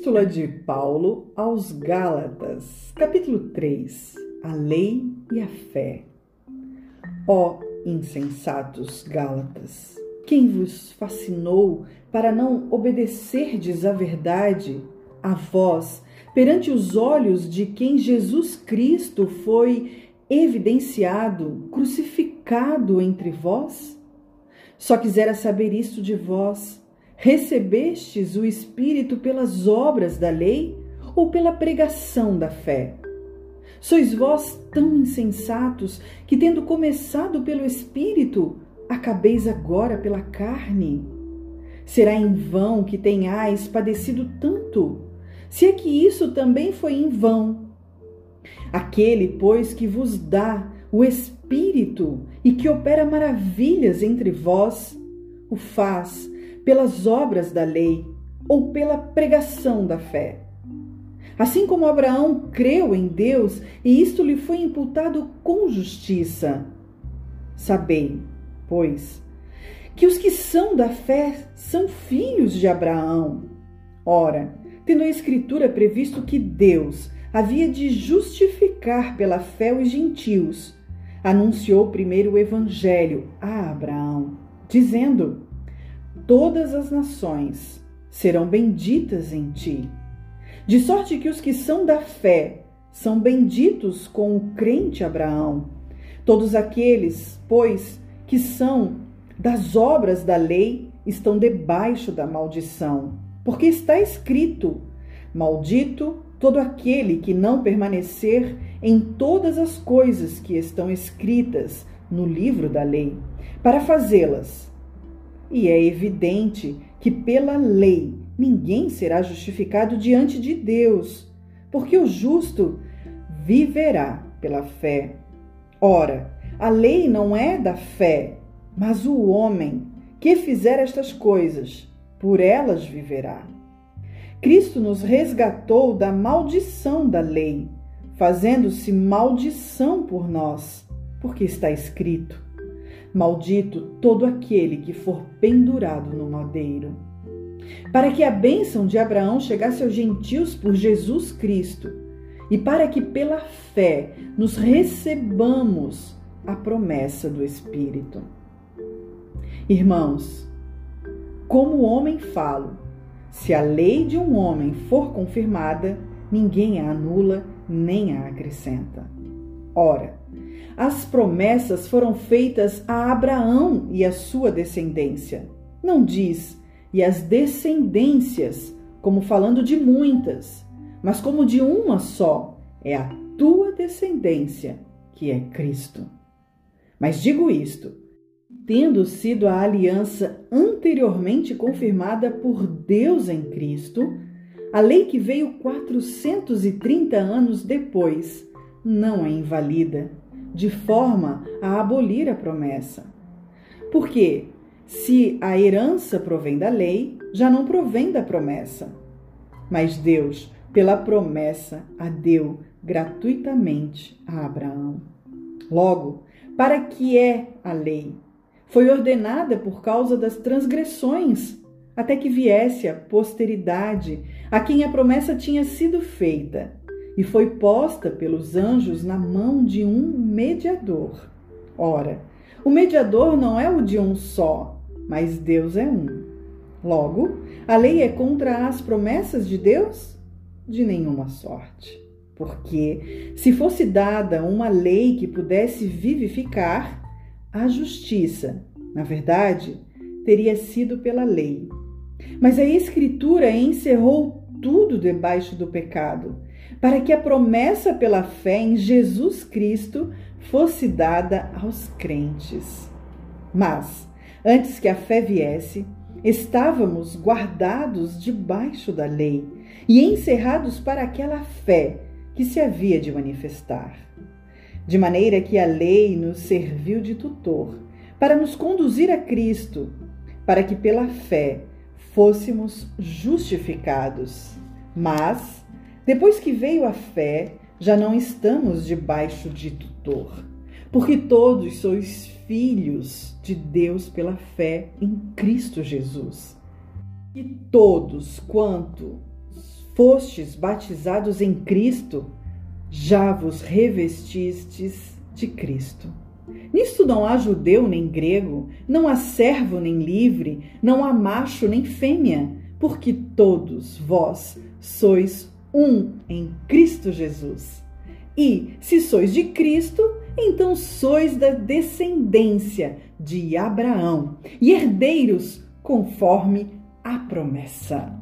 Epístola de Paulo aos Gálatas, capítulo 3 A lei e a fé. Ó insensatos Gálatas, quem vos fascinou para não obedecerdes à verdade, a vós, perante os olhos de quem Jesus Cristo foi evidenciado, crucificado entre vós? Só quisera saber isto de vós Recebestes o Espírito pelas obras da lei ou pela pregação da fé? Sois vós tão insensatos que, tendo começado pelo Espírito, acabeis agora pela carne? Será em vão que tenhais padecido tanto? Se é que isso também foi em vão. Aquele, pois, que vos dá o Espírito e que opera maravilhas entre vós, o faz pelas obras da lei ou pela pregação da fé. Assim como Abraão creu em Deus e isto lhe foi imputado com justiça. Sabei, pois, que os que são da fé são filhos de Abraão. Ora, tendo a Escritura previsto que Deus havia de justificar pela fé os gentios, anunciou primeiro o Evangelho a Abraão, dizendo: todas as nações serão benditas em ti. De sorte que os que são da fé são benditos com o crente Abraão. Todos aqueles, pois, que são das obras da lei estão debaixo da maldição, porque está escrito: Maldito todo aquele que não permanecer em todas as coisas que estão escritas no livro da lei, para fazê-las. E é evidente que pela lei ninguém será justificado diante de Deus, porque o justo viverá pela fé. Ora, a lei não é da fé, mas o homem que fizer estas coisas, por elas viverá. Cristo nos resgatou da maldição da lei, fazendo-se maldição por nós, porque está escrito: Maldito todo aquele que for pendurado no madeiro. Para que a bênção de Abraão chegasse aos gentios por Jesus Cristo, e para que pela fé nos recebamos a promessa do Espírito. Irmãos, como homem falo, se a lei de um homem for confirmada, ninguém a anula nem a acrescenta. Ora, as promessas foram feitas a Abraão e a sua descendência. Não diz e as descendências, como falando de muitas, mas como de uma só, é a tua descendência, que é Cristo. Mas digo isto, tendo sido a aliança anteriormente confirmada por Deus em Cristo, a lei que veio 430 anos depois não é invalida de forma a abolir a promessa. Porque se a herança provém da lei, já não provém da promessa. Mas Deus, pela promessa, a deu gratuitamente a Abraão. Logo, para que é a lei? Foi ordenada por causa das transgressões, até que viesse a posteridade a quem a promessa tinha sido feita e foi posta pelos anjos na mão de um mediador. Ora, o mediador não é o de um só, mas Deus é um. Logo, a lei é contra as promessas de Deus? De nenhuma sorte. Porque, se fosse dada uma lei que pudesse vivificar, a justiça, na verdade, teria sido pela lei. Mas a Escritura encerrou tudo debaixo do pecado para que a promessa pela fé em Jesus Cristo fosse dada aos crentes. Mas, antes que a fé viesse, estávamos guardados debaixo da lei e encerrados para aquela fé que se havia de manifestar. De maneira que a lei nos serviu de tutor para nos conduzir a Cristo, para que pela fé fôssemos justificados. Mas, depois que veio a fé, já não estamos debaixo de tutor, porque todos sois filhos de Deus pela fé em Cristo Jesus. E todos quanto fostes batizados em Cristo, já vos revestistes de Cristo. Nisto não há judeu nem grego, não há servo nem livre, não há macho nem fêmea, porque todos vós sois um em Cristo Jesus. E, se sois de Cristo, então sois da descendência de Abraão e herdeiros conforme a promessa.